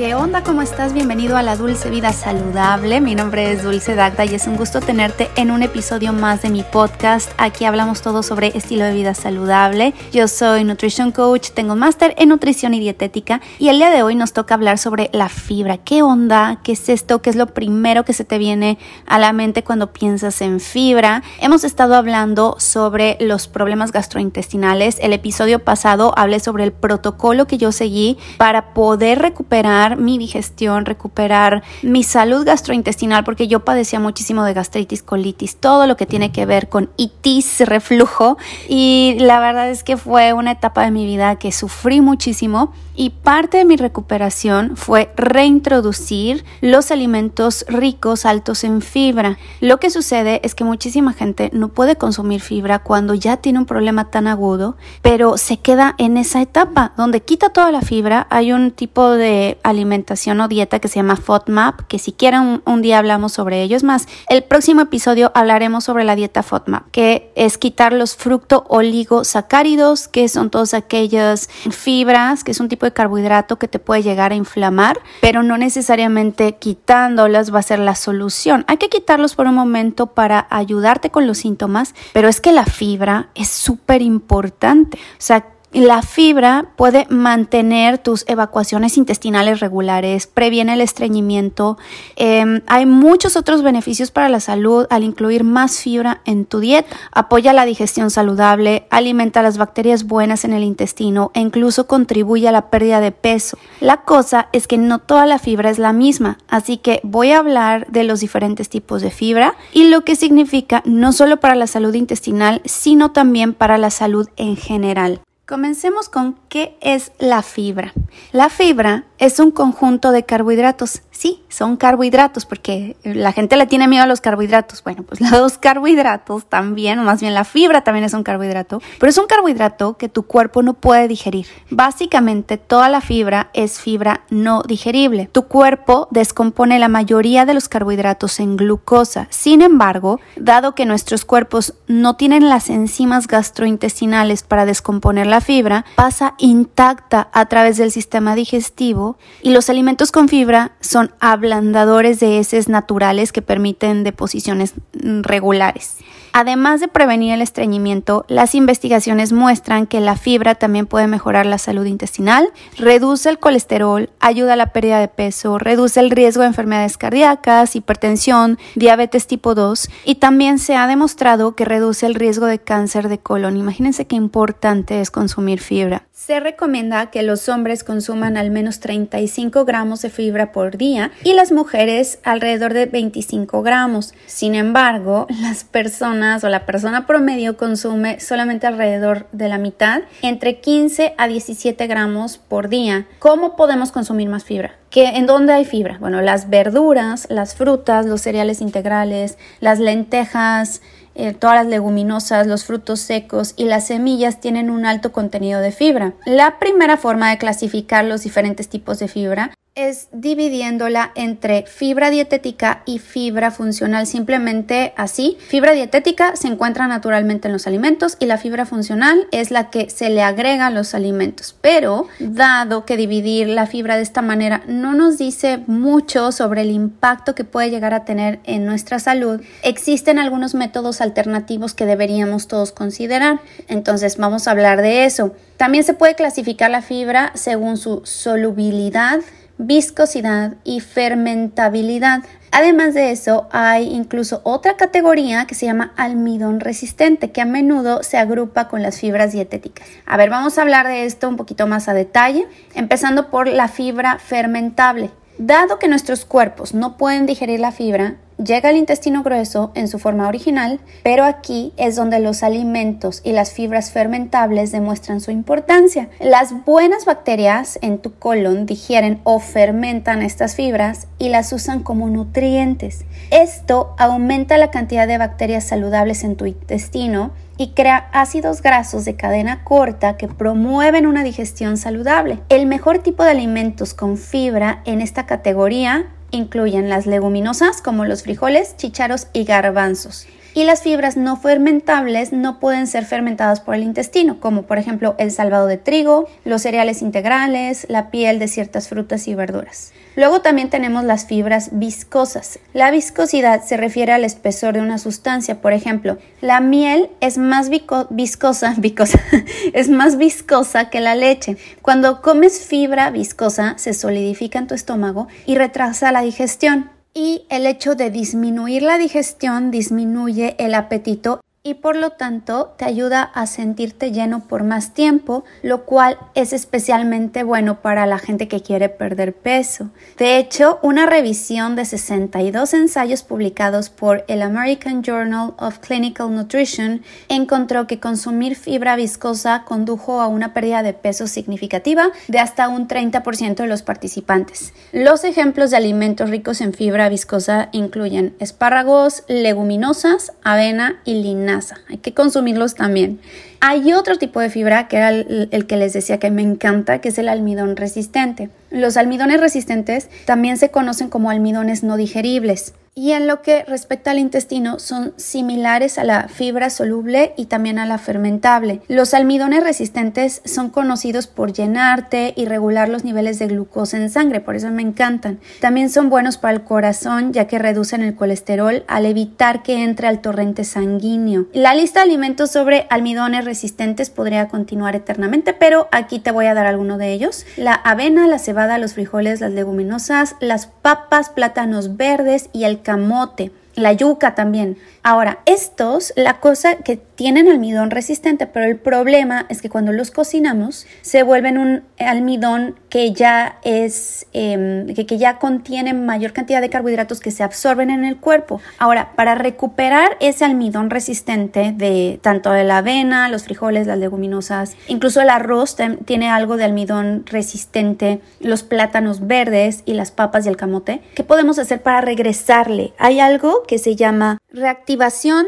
¿Qué onda? ¿Cómo estás? Bienvenido a la Dulce Vida Saludable. Mi nombre es Dulce Dagda y es un gusto tenerte en un episodio más de mi podcast. Aquí hablamos todo sobre estilo de vida saludable. Yo soy Nutrition Coach, tengo máster en nutrición y dietética y el día de hoy nos toca hablar sobre la fibra. ¿Qué onda? ¿Qué es esto? ¿Qué es lo primero que se te viene a la mente cuando piensas en fibra? Hemos estado hablando sobre los problemas gastrointestinales. El episodio pasado hablé sobre el protocolo que yo seguí para poder recuperar mi digestión, recuperar mi salud gastrointestinal, porque yo padecía muchísimo de gastritis, colitis, todo lo que tiene que ver con itis, reflujo. Y la verdad es que fue una etapa de mi vida que sufrí muchísimo y parte de mi recuperación fue reintroducir los alimentos ricos, altos en fibra. Lo que sucede es que muchísima gente no puede consumir fibra cuando ya tiene un problema tan agudo, pero se queda en esa etapa donde quita toda la fibra. Hay un tipo de alimentación o dieta que se llama FODMAP, que si quieren un, día hablamos sobre ello. Es más, el próximo episodio hablaremos sobre la dieta FODMAP, que es quitar los fructo oligosacáridos, que son todas aquellas fibras, que es un tipo de carbohidrato que te puede llegar a inflamar, pero no necesariamente quitándolas va a ser la solución. Hay que quitarlos por un momento para ayudarte con los síntomas, pero es que la fibra es súper importante. O sea, la fibra puede mantener tus evacuaciones intestinales regulares, previene el estreñimiento. Em, hay muchos otros beneficios para la salud al incluir más fibra en tu dieta. Apoya la digestión saludable, alimenta las bacterias buenas en el intestino e incluso contribuye a la pérdida de peso. La cosa es que no toda la fibra es la misma, así que voy a hablar de los diferentes tipos de fibra y lo que significa no solo para la salud intestinal, sino también para la salud en general. Comencemos con qué es la fibra. La fibra es un conjunto de carbohidratos. Sí, son carbohidratos porque la gente le tiene miedo a los carbohidratos. Bueno, pues los carbohidratos también, o más bien la fibra también es un carbohidrato, pero es un carbohidrato que tu cuerpo no puede digerir. Básicamente toda la fibra es fibra no digerible. Tu cuerpo descompone la mayoría de los carbohidratos en glucosa. Sin embargo, dado que nuestros cuerpos no tienen las enzimas gastrointestinales para descomponer la fibra pasa intacta a través del sistema digestivo y los alimentos con fibra son ablandadores de heces naturales que permiten deposiciones regulares. Además de prevenir el estreñimiento, las investigaciones muestran que la fibra también puede mejorar la salud intestinal, reduce el colesterol, ayuda a la pérdida de peso, reduce el riesgo de enfermedades cardíacas, hipertensión, diabetes tipo 2 y también se ha demostrado que reduce el riesgo de cáncer de colon. Imagínense qué importante es consumir fibra. Se recomienda que los hombres consuman al menos 35 gramos de fibra por día y las mujeres alrededor de 25 gramos. Sin embargo, las personas o la persona promedio consume solamente alrededor de la mitad, entre 15 a 17 gramos por día. ¿Cómo podemos consumir más fibra? ¿En dónde hay fibra? Bueno, las verduras, las frutas, los cereales integrales, las lentejas, eh, todas las leguminosas, los frutos secos y las semillas tienen un alto contenido de fibra. La primera forma de clasificar los diferentes tipos de fibra es dividiéndola entre fibra dietética y fibra funcional, simplemente así. Fibra dietética se encuentra naturalmente en los alimentos y la fibra funcional es la que se le agrega a los alimentos. Pero dado que dividir la fibra de esta manera no nos dice mucho sobre el impacto que puede llegar a tener en nuestra salud, existen algunos métodos alternativos que deberíamos todos considerar. Entonces vamos a hablar de eso. También se puede clasificar la fibra según su solubilidad viscosidad y fermentabilidad. Además de eso, hay incluso otra categoría que se llama almidón resistente, que a menudo se agrupa con las fibras dietéticas. A ver, vamos a hablar de esto un poquito más a detalle, empezando por la fibra fermentable. Dado que nuestros cuerpos no pueden digerir la fibra, llega al intestino grueso en su forma original, pero aquí es donde los alimentos y las fibras fermentables demuestran su importancia. Las buenas bacterias en tu colon digieren o fermentan estas fibras y las usan como nutrientes. Esto aumenta la cantidad de bacterias saludables en tu intestino y crea ácidos grasos de cadena corta que promueven una digestión saludable. El mejor tipo de alimentos con fibra en esta categoría incluyen las leguminosas como los frijoles, chícharos y garbanzos y las fibras no fermentables no pueden ser fermentadas por el intestino, como por ejemplo el salvado de trigo, los cereales integrales, la piel de ciertas frutas y verduras. Luego también tenemos las fibras viscosas. La viscosidad se refiere al espesor de una sustancia, por ejemplo, la miel es más viscosa, es más viscosa que la leche. Cuando comes fibra viscosa se solidifica en tu estómago y retrasa la digestión y el hecho de disminuir la digestión disminuye el apetito y por lo tanto te ayuda a sentirte lleno por más tiempo, lo cual es especialmente bueno para la gente que quiere perder peso. De hecho, una revisión de 62 ensayos publicados por el American Journal of Clinical Nutrition encontró que consumir fibra viscosa condujo a una pérdida de peso significativa de hasta un 30% de los participantes. Los ejemplos de alimentos ricos en fibra viscosa incluyen espárragos, leguminosas, avena y linaza hay que consumirlos también. Hay otro tipo de fibra que era el, que les decía que me encanta, que es el almidón resistente. Los almidones resistentes también se conocen como almidones no digeribles y en lo que respecta al intestino son similares a la fibra soluble y también a la fermentable. Los almidones resistentes son conocidos por llenarte y regular los niveles de glucosa en sangre, por eso me encantan. También son buenos para el corazón ya que reducen el colesterol al evitar que entre al torrente sanguíneo. La lista de alimentos sobre almidones resistentes podría continuar eternamente, pero aquí te voy a dar alguno de ellos. La avena, la cebada, los frijoles, las leguminosas, las papas, plátanos verdes y el camote, la yuca también. Ahora, estos, la cosa que tienen almidón resistente, pero el problema es que cuando los cocinamos se vuelven un almidón que ya es, em, que, que, ya contiene mayor cantidad de carbohidratos que se absorben en el cuerpo. Ahora, para recuperar ese almidón resistente de tanto de la avena, los frijoles, las leguminosas, incluso el arroz tiene algo de almidón resistente, los plátanos verdes y las papas y el camote, ¿qué podemos hacer para regresarle? Hay algo que se llama reactivación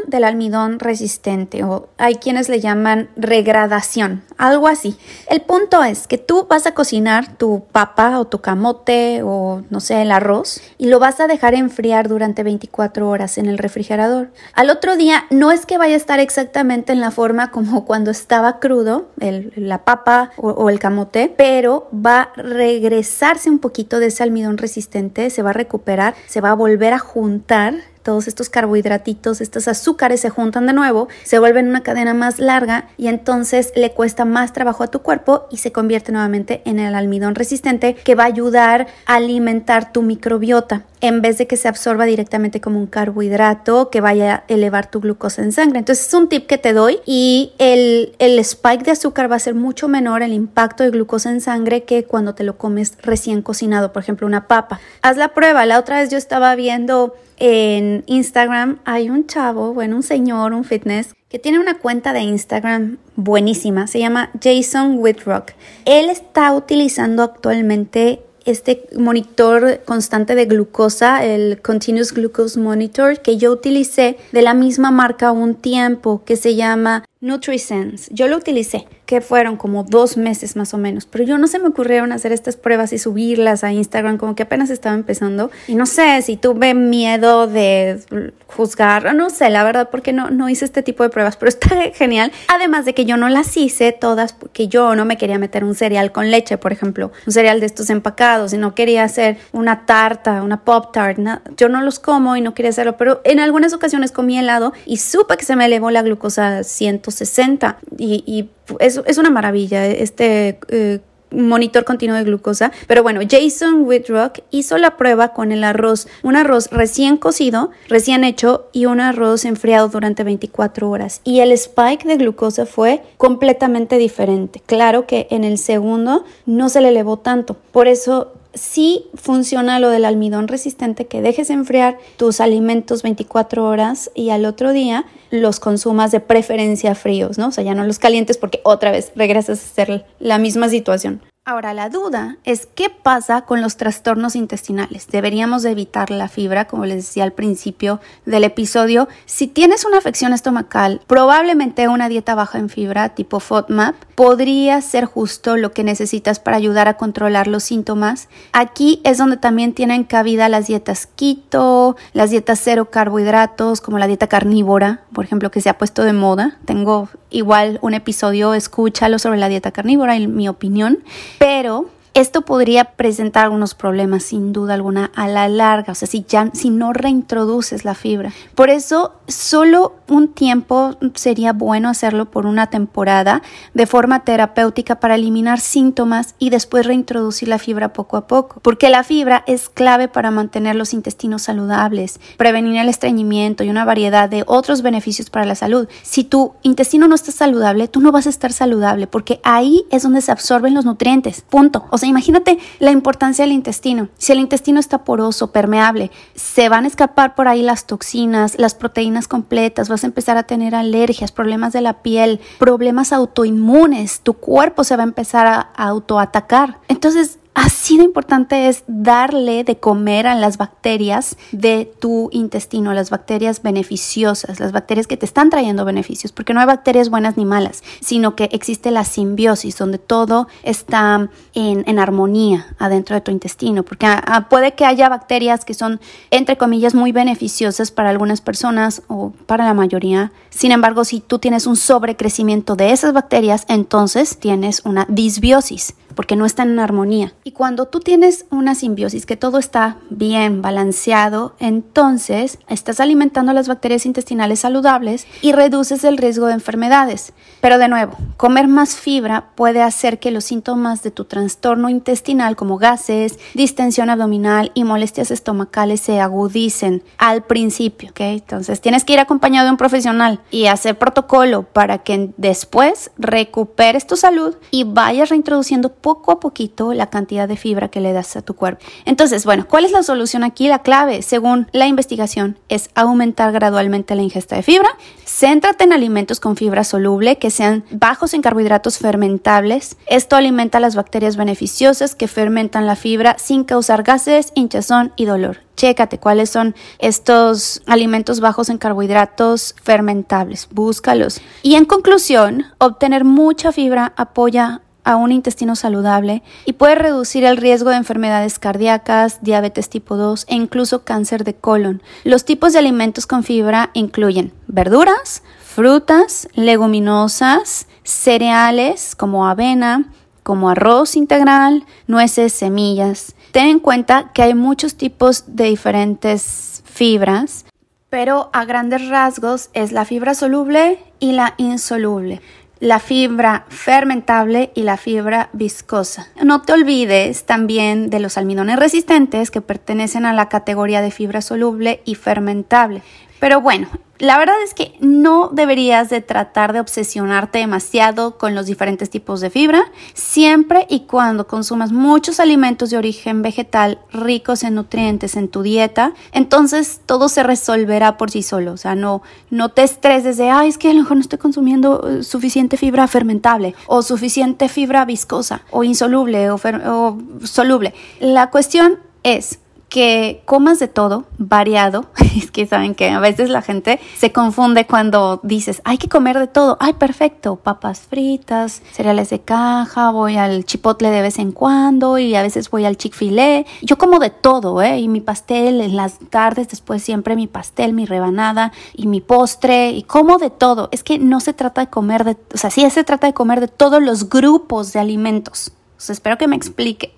del almidón resistente o hay quienes le llaman regradación, algo así. El punto es que tú vas a cocinar tu papa o tu camote o no sé, el arroz y lo vas a dejar enfriar durante 24 horas en el refrigerador. Al otro día no es que vaya a estar exactamente en la forma como cuando estaba crudo la papa o, o el camote, pero va a regresarse un poquito de ese almidón resistente, se va a recuperar, se va a volver a juntar todos estos carbohidratitos, estos azúcares se juntan de nuevo, se vuelven una cadena más larga y entonces le cuesta más trabajo a tu cuerpo y se convierte nuevamente en el almidón resistente que va a ayudar a alimentar tu microbiota en vez de que se absorba directamente como un carbohidrato que vaya a elevar tu glucosa en sangre. Entonces es un tip que te doy y el, el spike de azúcar va a ser mucho menor el impacto de glucosa en sangre que cuando te lo comes recién cocinado, por ejemplo una papa. Haz la prueba, la otra vez yo estaba viendo en Instagram hay un chavo, bueno, un señor, un fitness, que tiene una cuenta de Instagram buenísima, se llama Jason Whitrock. Él está utilizando actualmente este monitor constante de glucosa, el Continuous Glucose Monitor, que yo utilicé de la misma marca un tiempo, que se llama NutriSense. Yo lo utilicé que fueron como dos meses más o menos, pero yo no se me ocurrieron hacer estas pruebas y subirlas a Instagram, como que apenas estaba empezando. Y no sé si tuve miedo de juzgar, no sé, la verdad, porque no, no hice este tipo de pruebas, pero está genial. Además de que yo no las hice todas porque yo no me quería meter un cereal con leche, por ejemplo, un cereal de estos empacados, y no quería hacer una tarta, una pop tart, yo no los como y no quería hacerlo, pero en algunas ocasiones comí helado y supe que se me elevó la glucosa a 160 y, es una maravilla este eh, monitor continuo de glucosa. Pero bueno, Jason Whitrock hizo la prueba con el arroz, un arroz recién cocido, recién hecho y un arroz enfriado durante 24 horas. Y el spike de glucosa fue completamente diferente. Claro que en el segundo no se le elevó tanto. Por eso sí funciona lo del almidón resistente, que dejes enfriar tus alimentos 24 horas y al otro día los consumas de preferencia fríos, ¿no? O sea, ya no los calientes porque otra vez regresas a hacer la misma situación. Ahora, la duda es qué pasa con los trastornos intestinales. Deberíamos evitar la fibra, como les decía al principio del episodio. Si tienes una afección estomacal, probablemente una dieta baja en fibra tipo FODMAP podría ser justo lo que necesitas para ayudar a controlar los síntomas. Aquí es donde también tienen cabida las dietas keto, las dietas cero carbohidratos, como la dieta carnívora, por ejemplo, que se ha puesto de moda. Tengo igual un episodio, escúchalo sobre la dieta carnívora y mi opinión pero esto podría presentar algunos problemas sin duda alguna a la larga, o sea, si ya si no reintroduces la fibra. Por eso solo un tiempo sería bueno hacerlo por una temporada de forma terapéutica para eliminar síntomas y después reintroducir la fibra poco a poco, porque la fibra es clave para mantener los intestinos saludables, prevenir el estreñimiento y una variedad de otros beneficios para la salud. Si tu intestino no está saludable, tú no vas a estar saludable, porque ahí es donde se absorben los nutrientes. Punto imagínate la importancia del intestino. Si el intestino está poroso, permeable, se van a escapar por ahí las toxinas, las proteínas completas, vas a empezar a tener alergias, problemas de la piel, problemas autoinmunes, tu cuerpo se va a empezar a autoatacar. Entonces, Así de importante es darle de comer a las bacterias de tu intestino, las bacterias beneficiosas, las bacterias que te están trayendo beneficios, porque no hay bacterias buenas ni malas, sino que existe la simbiosis, donde todo está en, armonía adentro de tu intestino, porque puede que haya bacterias que son, entre comillas, muy beneficiosas para algunas personas o para la mayoría. Sin embargo, si tú tienes un sobrecrecimiento de esas bacterias, entonces tienes una disbiosis porque no están en armonía. Y cuando tú tienes una simbiosis, que todo está bien balanceado, entonces estás alimentando las bacterias intestinales saludables y reduces el riesgo de enfermedades. Pero de nuevo, comer más fibra puede hacer que los síntomas de tu trastorno intestinal como gases, distensión abdominal y molestias estomacales se agudicen al principio, ¿ok? Entonces tienes que ir acompañado de un profesional y hacer protocolo para que después recuperes tu salud y vayas reintroduciendo poco a poquito la cantidad de fibra que le das a tu cuerpo. Entonces, bueno, ¿cuál es la solución aquí? La clave, según la investigación, es aumentar gradualmente la ingesta de fibra. Céntrate en alimentos con fibra soluble que sean bajos en carbohidratos fermentables. Esto alimenta las bacterias beneficiosas que fermentan la fibra sin causar gases, hinchazón y dolor. Chécate cuáles son estos alimentos bajos en carbohidratos fermentables. Búscalos. Y en conclusión, obtener mucha fibra apoya a un intestino saludable y puede reducir el riesgo de enfermedades cardíacas, diabetes tipo 2 e incluso cáncer de colon. Los tipos de alimentos con fibra incluyen verduras, frutas, leguminosas, cereales como avena, como arroz integral, nueces, semillas. Ten en cuenta que hay muchos tipos de diferentes fibras, pero a grandes rasgos es la fibra soluble y la insoluble la fibra fermentable y la fibra viscosa. No te olvides también de los almidones resistentes que pertenecen a la categoría de fibra soluble y fermentable. Pero bueno, la verdad es que no deberías de tratar de obsesionarte demasiado con los diferentes tipos de fibra, siempre y cuando consumas muchos alimentos de origen vegetal ricos en nutrientes en tu dieta, entonces todo se resolverá por sí solo, o sea, no, no te estreses de, ay, es que a lo mejor no estoy consumiendo eh, suficiente fibra fermentable o suficiente fibra viscosa o insoluble o, o soluble. La cuestión es, que comas de todo, variado. Es que saben que a veces la gente se confunde cuando dices, hay que comer de todo. Ay, perfecto, papas fritas, cereales de caja, voy al chipotle de vez en cuando y a veces voy al chick-fil-A. Yo como de todo, ¿eh? Y mi pastel en las tardes, después siempre mi pastel, mi rebanada y mi postre y como de todo. Es que no se trata de comer de, o sea, sí se trata de comer de todos los grupos de alimentos. espero que me explique.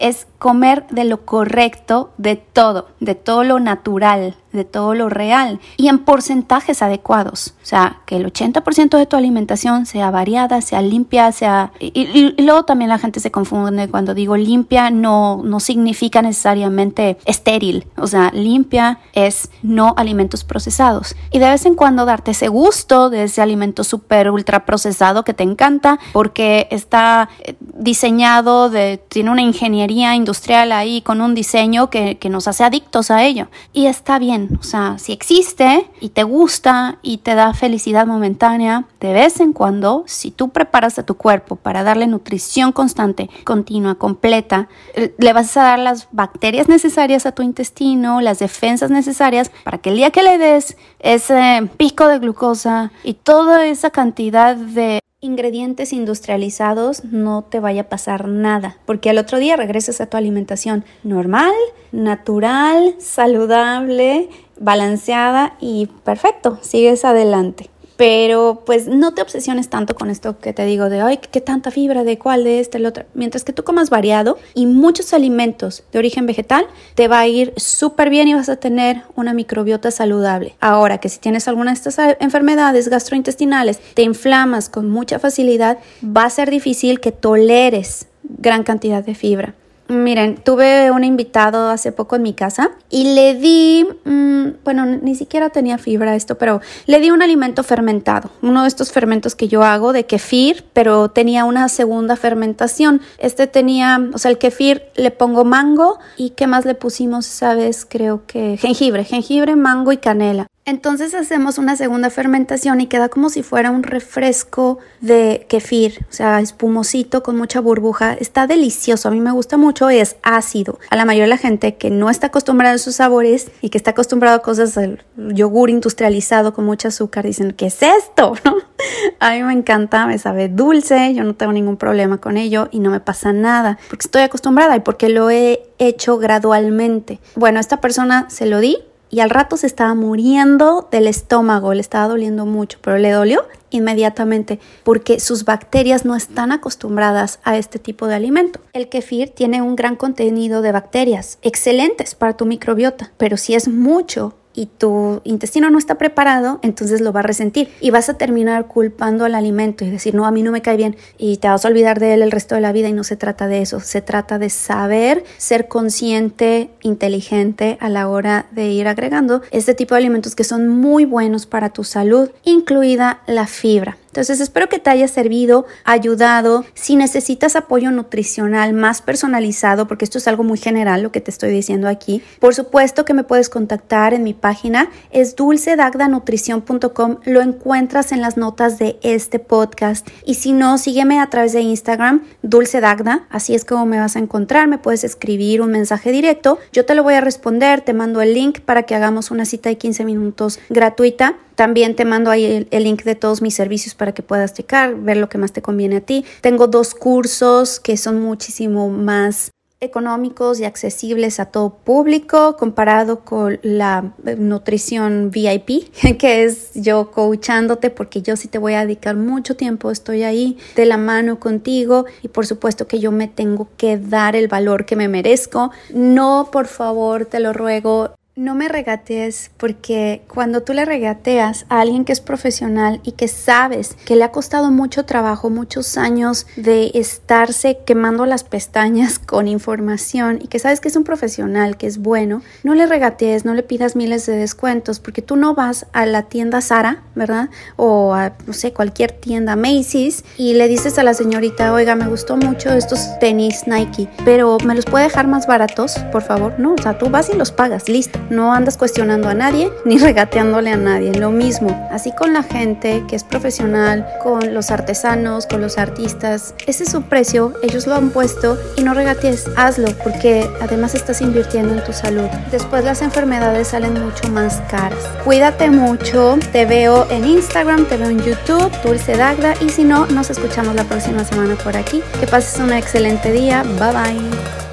Es comer de lo correcto, de todo, de todo lo natural, de todo lo real y en porcentajes adecuados. O sea, que el 80% de tu alimentación sea variada, sea limpia, sea... Y, luego también la gente se confunde cuando digo limpia, no, no significa necesariamente estéril. O sea, limpia es no alimentos procesados. Y de vez en cuando darte ese gusto de ese alimento súper ultra procesado que te encanta porque está eh, diseñado, de, tiene una ingeniería industrial ahí con un diseño que, que, nos hace adictos a ello. Y está bien, o sea, si existe y te gusta y te da felicidad momentánea, de vez en cuando, si tú preparas a tu cuerpo para darle nutrición constante, continua, completa, eh, le vas a dar las bacterias necesarias a tu intestino, las defensas necesarias para que el día que le des ese pico de glucosa y toda esa cantidad de ingredientes industrializados no te vaya a pasar nada, porque al otro día regresas a tu alimentación normal, natural, saludable, balanceada y perfecto, sigues adelante. Pero pues no te obsesiones tanto con esto que te digo de, ay, qué tanta fibra, de cuál, de este, el otro. Mientras que tú comas variado y muchos alimentos de origen vegetal, te va a ir súper bien y vas a tener una microbiota saludable. Ahora que si tienes alguna de estas enfermedades gastrointestinales, te inflamas con mucha facilidad, va a ser difícil que toleres gran cantidad de fibra. Miren, tuve un invitado hace poco en mi casa y le di, mm, bueno, ni siquiera tenía fibra esto, pero le di un alimento fermentado, uno de estos fermentos que yo hago de kefir, pero tenía una segunda fermentación. Este tenía, o sea, el kefir le pongo mango y ¿qué más le pusimos esa vez? Creo que jengibre, jengibre, mango y canela. Entonces hacemos una segunda fermentación y queda como si fuera un refresco de kefir, o sea, espumosito con mucha burbuja. Está delicioso, a mí me gusta mucho, es ácido. A la mayoría de la gente que no está acostumbrada a esos sabores y que está acostumbrado a cosas del yogur industrializado con mucho azúcar, dicen, ¿qué es esto? A mí me encanta, me sabe dulce, yo no tengo ningún problema con ello y no me pasa nada, porque estoy acostumbrada y porque lo he hecho gradualmente. Bueno, a esta persona se lo di, y al rato se estaba muriendo del estómago, le estaba doliendo mucho, pero le dolió inmediatamente porque sus bacterias no están acostumbradas a este tipo de alimento. El kefir tiene un gran contenido de bacterias excelentes para tu microbiota, pero si es mucho y tu intestino no está preparado, entonces lo va a resentir y vas a terminar culpando al alimento y decir, no, a mí no me cae bien y te vas a olvidar de él el resto de la vida y no se trata de eso, se trata de saber ser consciente, inteligente a la hora de ir agregando este tipo de alimentos que son muy buenos para tu salud, incluida la fibra. Entonces espero que te haya servido, ayudado. Si necesitas apoyo nutricional más personalizado, porque esto es algo muy general lo que te estoy diciendo aquí, por supuesto que me puedes contactar en mi página, es dulcedagdanutrición.com, lo encuentras en las notas de este podcast. Y si no, sígueme a través de Instagram, dulcedagda, así es como me vas a encontrar, me puedes escribir un mensaje directo, yo te lo voy a responder, te mando el link para que hagamos una cita de 15 minutos gratuita. También te mando ahí el, link de todos mis servicios para que puedas checar, ver lo que más te conviene a ti. Tengo dos cursos que son muchísimo más económicos y accesibles a todo público comparado con la eh, nutrición VIP, que es yo coachándote porque yo sí te voy a dedicar mucho tiempo, estoy ahí de la mano contigo y por supuesto que yo me tengo que dar el valor que me merezco. No, por favor, te lo ruego, no me regatees porque cuando tú le regateas a alguien que es profesional y que sabes que le ha costado mucho trabajo, muchos años de estarse quemando las pestañas con información y que sabes que es un profesional, que es bueno, no le regatees, no le pidas miles de descuentos porque tú no vas a la tienda Sara, ¿verdad? O a, no sé, cualquier tienda Macy's y le dices a la señorita, oiga, me gustó mucho estos tenis Nike, pero ¿me los puede dejar más baratos, por favor? No, o sea, tú vas y los pagas, listo no andas cuestionando a nadie ni regateándole a nadie. Lo mismo, así con la gente que es profesional, con los artesanos, con los artistas. Ese es su precio, ellos lo han puesto y no regatees, hazlo porque además estás invirtiendo en tu salud. Después las enfermedades salen mucho más caras. Cuídate mucho, te veo en Instagram, te veo en YouTube, Dulce Dagda y si no, nos escuchamos la próxima semana por aquí. Que pases un excelente día, bye bye.